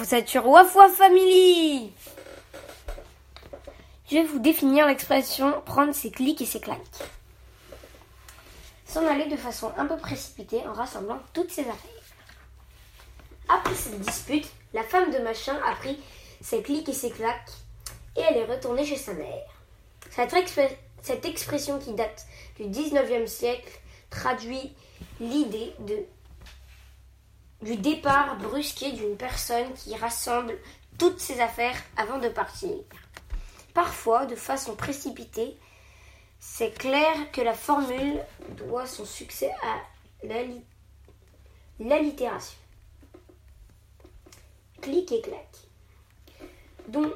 vous êtes sur Wafwa Family Je vais vous définir l'expression prendre ses clics et ses claques. S'en aller de façon un peu précipitée en rassemblant toutes ses affaires. Après cette dispute, la femme de Machin a pris ses clics et ses claques et elle est retournée chez sa mère. Cette, cette expression qui date du 19e siècle traduit l'idée de du départ brusqué d'une personne qui rassemble toutes ses affaires avant de partir. Parfois, de façon précipitée, c'est clair que la formule doit son succès à l'allitération. Clic et clac, dont,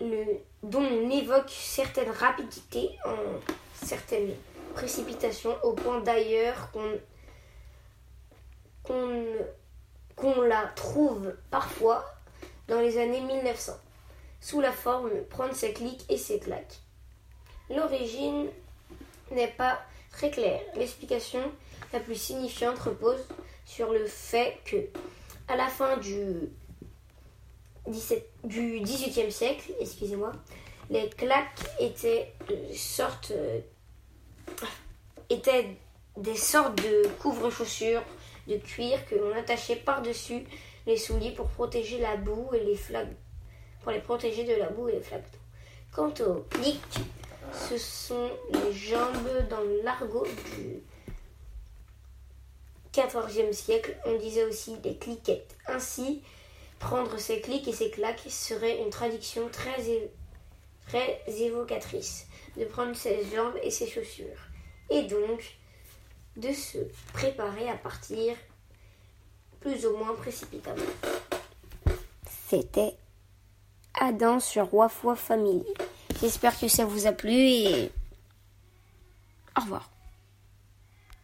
le, dont on évoque certaines rapidités en certaines précipitations, au point d'ailleurs qu'on qu'on la trouve parfois dans les années 1900, sous la forme prendre ses clics et ses claques. L'origine n'est pas très claire. L'explication la plus signifiante repose sur le fait que, à la fin du, 17, du 18e siècle, excusez-moi, les claques étaient, sortes, euh, étaient des sortes de couvre-chaussures de cuir que l'on attachait par-dessus les souliers pour protéger la boue et les flaques, pour les protéger de la boue et les flaques. Quant aux clics, ce sont les jambes dans l'argot du XIVe siècle. On disait aussi des cliquettes. Ainsi, prendre ses clics et ses claques serait une traduction très, très évocatrice de prendre ses jambes et ses chaussures. Et donc, de se préparer à partir plus ou moins précipitamment. C'était Adam sur Wafwa Family. J'espère que ça vous a plu et au revoir.